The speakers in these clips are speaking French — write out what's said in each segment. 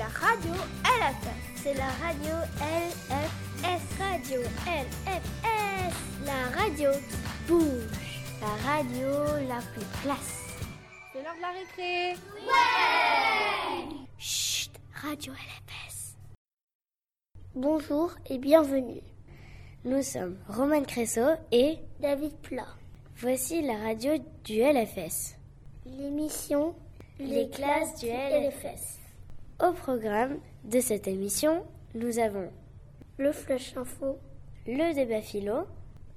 la radio LFS. C'est la radio LFS. Radio LFS. La radio qui bouge. La radio la plus classe. C'est l'heure de la récré. Ouais Chut, radio LFS. Bonjour et bienvenue. Nous sommes Roman Cressot et David Plat. Voici la radio du LFS. L'émission Les, classes du LFS. Au programme de cette émission, nous avons le flash info, le débat philo,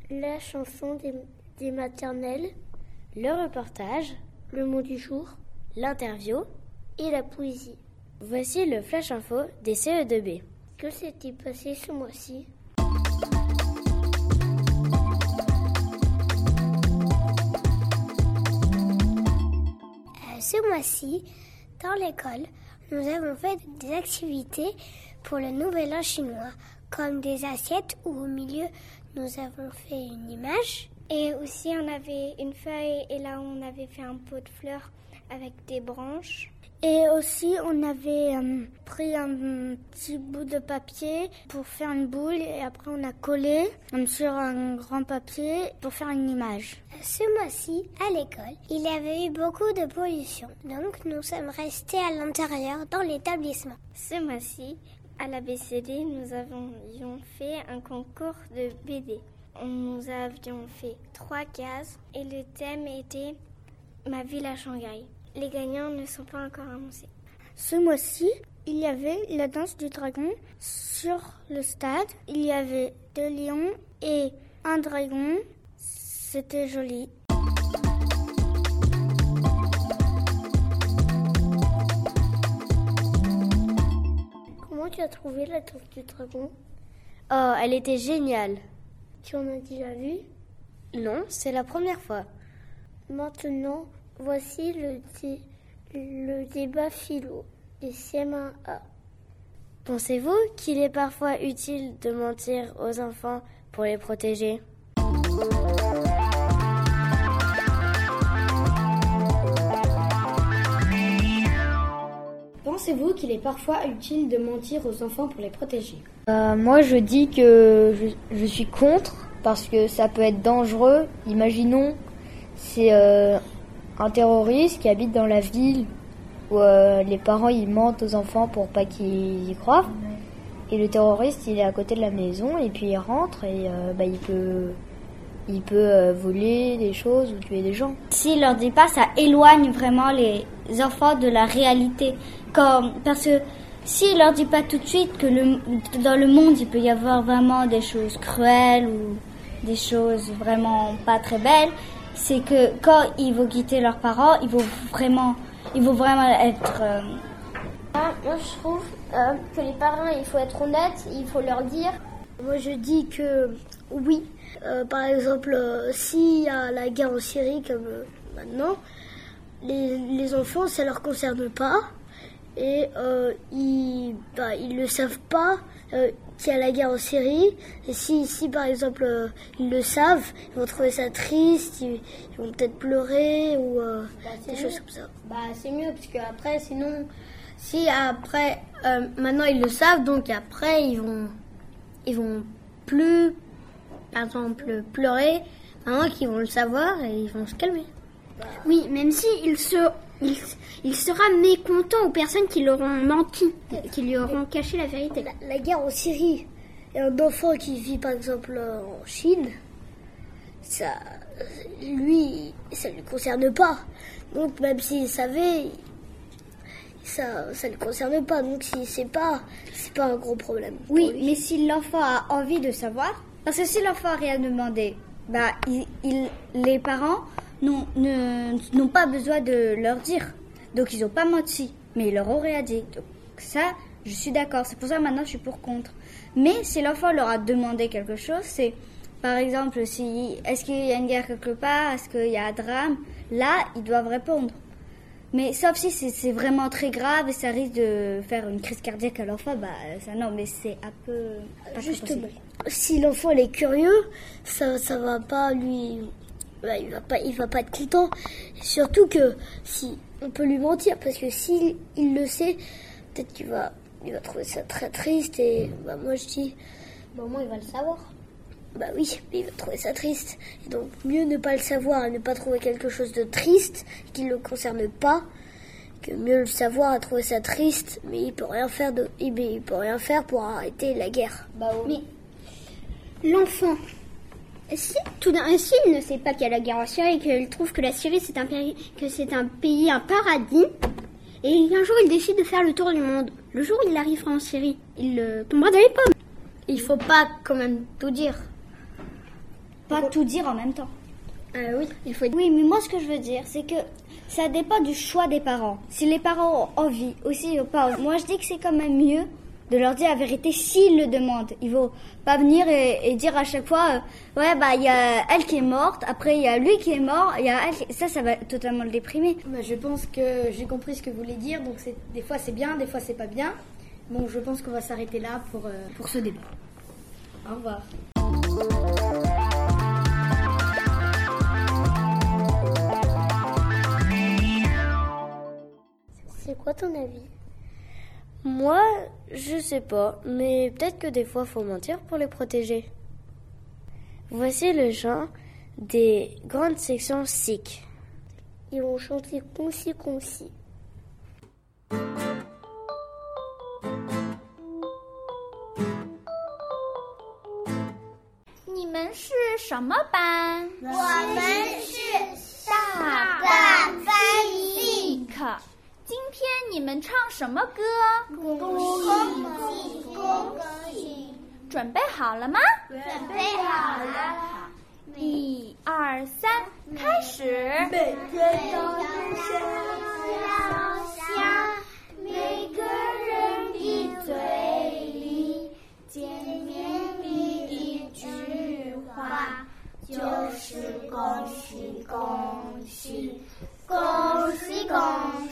la chanson des, des maternelles, le reportage, le mot du jour, l'interview et la poésie. Voici le flash info des CE2B. Que s'est-il passé ce mois-ci? Ce mois-ci, dans l'école, nous avons fait des activités pour le nouvel an chinois, comme des assiettes où au milieu nous avons fait une image. Et aussi on avait une feuille et là on avait fait un pot de fleurs avec des branches. Et aussi, on avait euh, pris un petit bout de papier pour faire une boule et après on a collé euh, sur un grand papier pour faire une image. Ce mois-ci, à l'école, il y avait eu beaucoup de pollution. Donc, nous sommes restés à l'intérieur dans l'établissement. Ce mois-ci, à la BCD, nous avions fait un concours de BD. Nous avions fait trois cases et le thème était Ma ville à Shanghai. Les gagnants ne sont pas encore annoncés. Ce mois-ci, il y avait la danse du dragon sur le stade. Il y avait deux lions et un dragon. C'était joli. Comment tu as trouvé la danse du dragon? Oh, elle était géniale. Tu en as déjà vu? Non, c'est la première fois. Maintenant, voici le, dé le débat philo des CM1A. Pensez-vous qu'il est parfois utile de mentir aux enfants pour les protéger? Pensez-vous qu'il est parfois utile de mentir aux enfants pour les protéger? Euh, Moi, je dis que je, je, suis contre parce que ça peut être dangereux. Imaginons, c'est euh, un terroriste qui habite dans la ville où euh, les parents ils mentent aux enfants pour pas qu'ils y croient. Et le terroriste, il est à côté de la maison et puis il rentre et euh, bah, il peut il peut euh, voler des choses ou tuer des gens. S'il leur dit pas, ça éloigne vraiment les enfants de la réalité. Comme, parce que s'il leur dit pas tout de suite que dans le monde il peut y avoir vraiment des choses cruelles ou des choses vraiment pas très belles, c'est que quand ils vont quitter leurs parents, ils vont vraiment, ils vont vraiment être. Euh... Moi, je trouve euh, que les parents, il faut être honnête, il faut leur dire. Moi, je dis que oui. Euh, par exemple, euh, s'il y a la guerre en Syrie comme euh, maintenant, les, les, enfants, ça leur concerne pas et ils, bah, ils le savent pas qu'il y a la guerre en Syrie. Et si, si par exemple ils le savent, ils vont trouver ça triste, ils, ils vont peut-être pleurer ou bah, des choses comme ça. Bah, c'est mieux parce que après, sinon, si après, maintenant ils le savent, donc après ils vont, ils vont plus par exemple, pleurer, maintenant qu'ils vont le savoir et ils vont se calmer. Oui, même si il, se, il, il, sera mécontent aux personnes qui leur ont menti, qui lui auront caché la vérité. La, la, guerre en Syrie et un enfant qui vit par exemple en Chine, ça, lui, ça ne le concerne pas. Donc même s'il savait, ça, ça ne le concerne pas. Donc si c'est pas, c'est pas un gros problème. Oui, mais si l'enfant a envie de savoir, parce que si l'enfant a rien demandé, bah, il, il, les parents n'ont pas besoin de leur dire. Donc ils n'ont pas menti, mais ils leur ont rien dit. Donc ça, je suis d'accord. C'est pour ça que maintenant je suis pour contre. Mais si l'enfant leur a demandé quelque chose, c'est par exemple, si est-ce qu'il y a une guerre quelque part, est-ce qu'il y a un drame, là ils doivent répondre. Mais sauf si c'est vraiment très grave et ça risque de faire une crise cardiaque à l'enfant, bah ça non, mais c'est un peu pas Justement, si l'enfant est curieux, ça ça va pas lui bah, il va pas il va pas être content. Surtout que si on peut lui mentir parce que s'il il le sait, peut-être qu'il va, il va trouver ça très triste et bah, moi je dis, bah, au moins il va le savoir. Bah oui, mais il va trouver ça triste. Et donc mieux ne pas le savoir et ne pas trouver quelque chose de triste qui ne le concerne pas que mieux le savoir et trouver ça triste, mais il peut rien faire de, il peut rien faire pour arrêter la guerre. Bah oui. Mais l'enfant, si tout d'un s'il ne sait pas qu'il y a la guerre en Syrie et qu'il trouve que la Syrie c'est un pays, que c'est un pays, un paradis, et un jour il décide de faire le tour du monde. Le jour où il arrivera en Syrie, il euh, tombera dans les pommes. Il faut pas quand même tout dire. Pas tout dire en même temps. Euh, oui, il faut. Oui, mais moi ce que je veux dire, c'est que ça dépend du choix des parents. Si les parents ont envie, aussi ou pas. Moi je dis que c'est quand même mieux de leur dire la vérité s'ils le demandent. Il faut pas venir et, dire à chaque fois, euh, ouais bah il y a elle qui est morte, après il y a lui qui est mort, il y a elle ça ça va totalement le déprimer. Bah, je pense que j'ai compris ce que vous voulez dire, donc c'est des fois c'est bien, des fois c'est pas bien. Bon, je pense qu'on va s'arrêter là pour, euh, pour ce débat. Au revoir. C'est quoi ton avis? Moi, je sais pas, mais peut-être que des fois faut mentir pour les protéger. Voici le chant des grandes sections SIC. Ils vont chanter concis concis. 今天你们唱什么歌？恭喜恭喜！准备好了吗？准备好了。一二三，开始。每天都是笑笑，每个人的嘴里见面第一句话就是恭喜恭喜。恭喜恭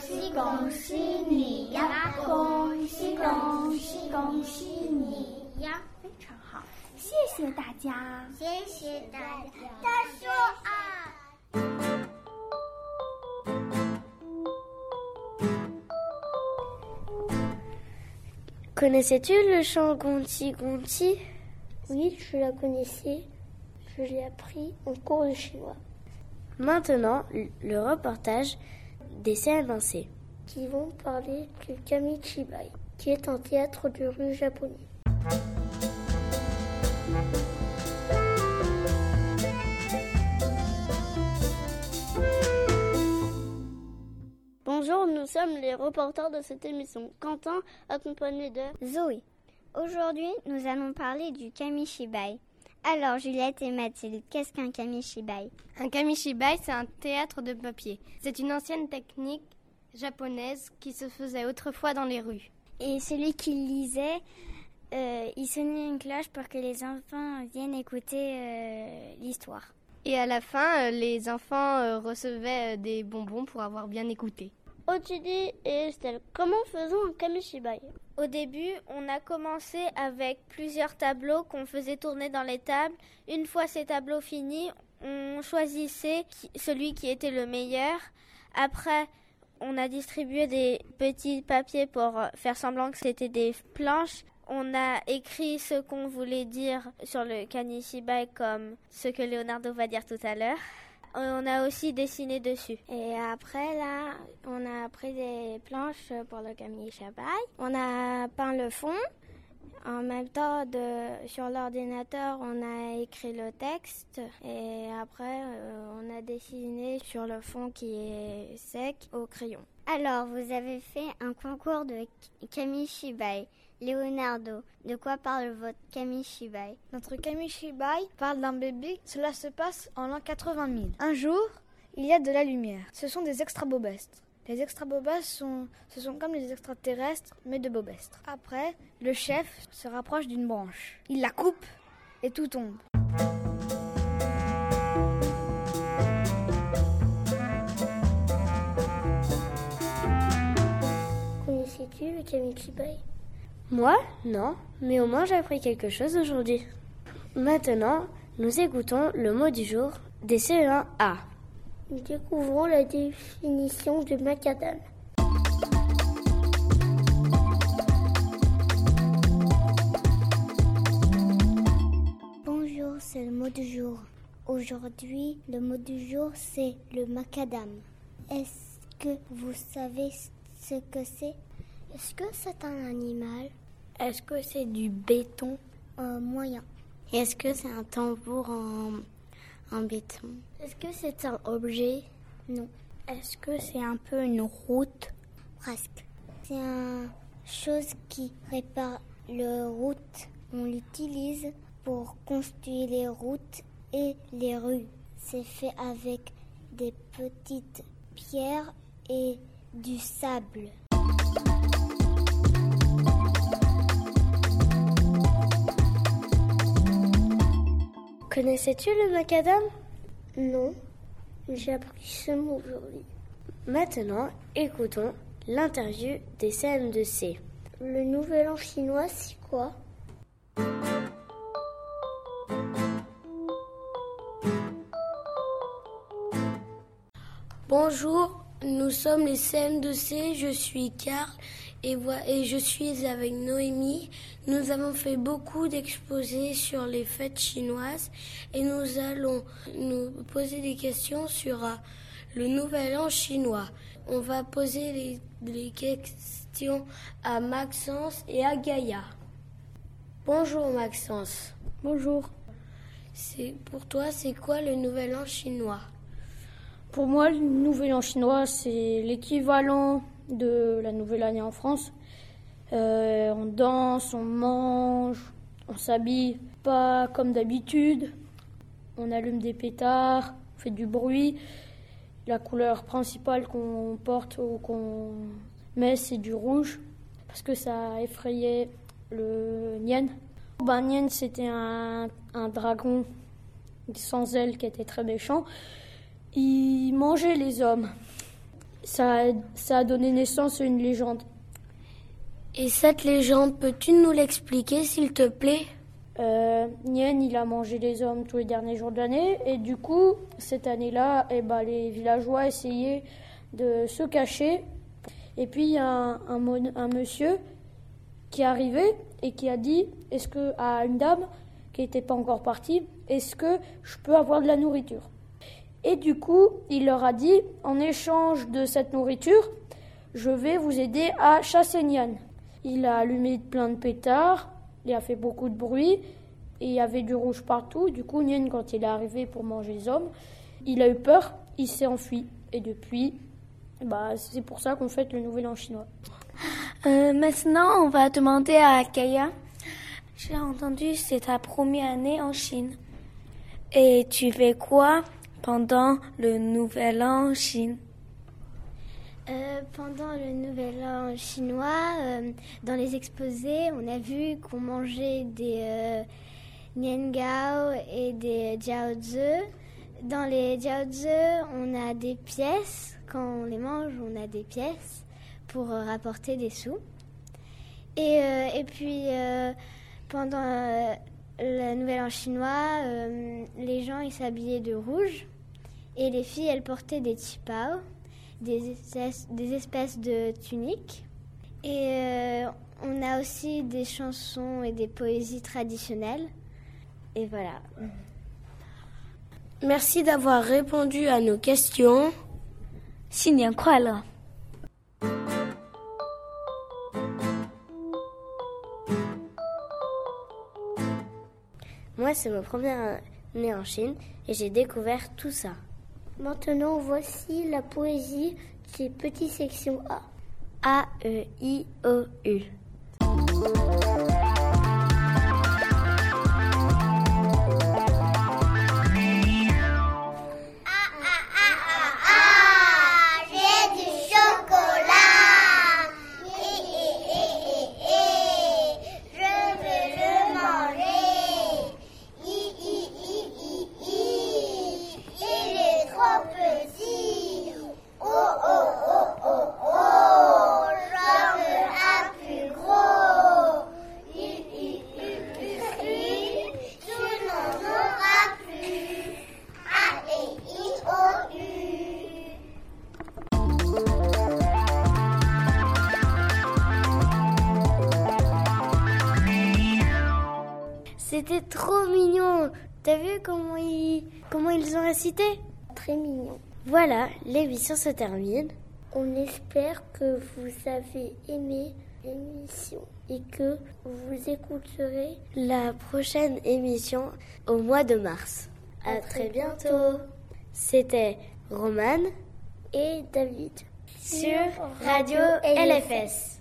喜恭喜你呀！恭喜恭喜恭喜你呀！非常好，谢谢大家，谢谢大家。大叔啊！Connaissais-tu le chant Gonti Gonti Oui, je la connaissais. Je l'ai appris en cours de chinois. Maintenant, le reportage des CNC. Qui vont parler du Kamichibai, qui est un théâtre de rue japonais. Bonjour, nous sommes les reporters de cette émission. Quentin, accompagné de Zoé. Aujourd'hui, nous allons parler du Kamishibai. Alors, Juliette et Mathilde, qu'est-ce qu'un kamishibai? Un kamishibai, c'est un théâtre de papier. C'est une ancienne technique japonaise qui se faisait autrefois dans les rues. Et celui qui lisait, euh, il sonnait une cloche pour que les enfants viennent écouter euh, l'histoire. Et à la fin, euh, les enfants recevaient des bonbons pour avoir bien écouté. Otidi et Estelle, comment faisons un kamishibai? Au début, on a commencé avec plusieurs tableaux qu'on faisait tourner dans les tables. Une fois ces tableaux finis, on choisissait celui qui était le meilleur. Après, on a distribué des petits papiers pour faire semblant que c'était des planches. On a écrit ce qu'on voulait dire sur le kanishibai comme ce que Leonardo va dire tout à l'heure. On a aussi dessiné dessus. Et après, là, on a pris des planches pour le Kamishibai. On a peint le fond. En même temps, sur l'ordinateur, on a écrit le texte et après, euh, on a dessiné sur le fond qui est sec au crayon. Alors, vous avez fait un concours de Kamishibai. Leonardo, de quoi parle votre Kamishibai Notre Kamishibai parle d'un bébé. Cela se passe en l'an 80 000. Un jour, il y a de la lumière. Ce sont des extra-bobestres. Les extra-bobestres sont, ce sont comme les extraterrestres, mais de bobestres. Après, le chef se rapproche d'une branche. Il la coupe et tout tombe. Connaissais-tu le Kamishibai moi Non, mais au moins j'ai appris quelque chose aujourd'hui. Maintenant, nous écoutons le mot du jour des CE1A. Nous découvrons la définition du macadam. Bonjour, c'est le mot du jour. Aujourd'hui, le mot du jour, c'est le macadam. Est-ce que vous savez ce que c'est? Est-ce que c'est un animal? Est-ce que c'est du béton? Un moyen. Est-ce que c'est un tambour en, en béton? Est-ce que c'est un objet? Non. Est-ce que c'est un peu une route? Presque. C'est une chose qui répare le route. On l'utilise pour construire les routes et les rues. C'est fait avec des petites pierres et du sable. Connaissais-tu le macadam? Non, j'ai appris ce mot aujourd'hui. Maintenant, écoutons l'interview des CM2C. Le nouvel an chinois, c'est quoi? Bonjour, nous sommes les CM2C, je suis Karl et, et je suis avec Noémie. Nous avons fait beaucoup d'exposés sur les fêtes chinoises et nous allons nous poser des questions sur euh, le nouvel an chinois. On va poser les, les questions à Maxence et à Gaïa. Bonjour Maxence. Bonjour. C'est pour toi, c'est quoi le nouvel an chinois? Pour moi, le nouvel an chinois, c'est l'équivalent de la nouvelle année en France. Euh, on danse, on mange, on s'habille pas comme d'habitude. On allume des pétards, on fait du bruit. La couleur principale qu'on porte ou qu'on met, c'est du rouge parce que ça effrayait le Nien. Ben, Nien, c'était un, un dragon sans ailes qui était très méchant. Il mangeait les hommes. Ça, ça a donné naissance à une légende. Et cette légende, peux-tu nous l'expliquer, s'il te plaît? Euh, Nien, il a mangé les hommes tous les derniers jours de l'année. Et du coup, cette année-là, eh ben, les villageois essayaient de se cacher. Et puis, il y a un, un, un, monsieur qui est arrivé et qui a dit est-ce que à une dame qui n'était pas encore partie, est-ce que je peux avoir de la nourriture? Et du coup, il leur a dit en échange de cette nourriture, je vais vous aider à chasser Nian. Il a allumé plein de pétards, il a fait beaucoup de bruit et il y avait du rouge partout. Du coup, Nian, quand il est arrivé pour manger les hommes, il a eu peur, il s'est enfui. Et depuis, bah, c'est pour ça qu'on fête le Nouvel An chinois. Euh, maintenant, on va demander à Kaya. J'ai entendu c'est ta première année en Chine. Et tu fais quoi pendant le Nouvel An Chine euh, pendant le Nouvel An chinois, euh, dans les exposés, on a vu qu'on mangeait des euh, niangao et des jiaozi. Dans les jiaozi, on a des pièces. Quand on les mange, on a des pièces pour rapporter des sous. Et, et puis, pendant le Nouvel An chinois, les gens ils s'habillaient de rouge et les filles, elles portaient des chipao, des, espèces de tuniques. Et euh, on a aussi des chansons et des poésies traditionnelles. Et voilà. Merci d'avoir répondu à nos questions. Xinjiang Kuala. Moi, c'est ma première euh, année en Chine et j'ai découvert tout ça. Maintenant, voici la poésie des petites sections A. A, E, I, O, U. Très mignon. Voilà, l'émission se termine. On espère que vous avez aimé l'émission et que vous écouterez la prochaine émission au mois de mars. À, très bientôt. C'était Romane et David sur Radio LFS.